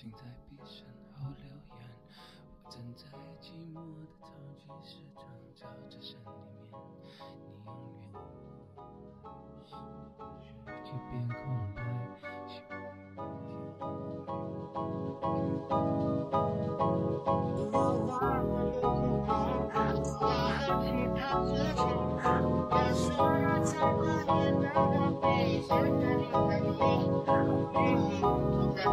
请在闭上后留言。我站在寂寞的超级市场，朝着山里面，你永远。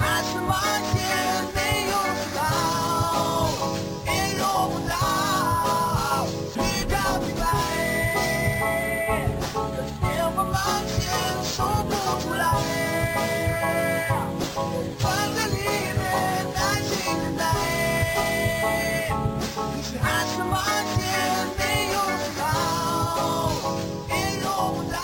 爱是盲天，没有得到，也用不到。你白，电话盲点说不出来。看着里别，耐心等待。你是爱是盲点，没有得到，也用不到。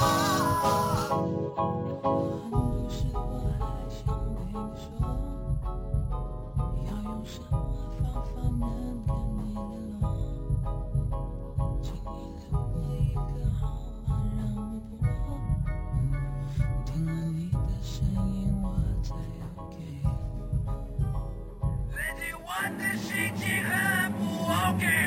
What the shit you have? Okay.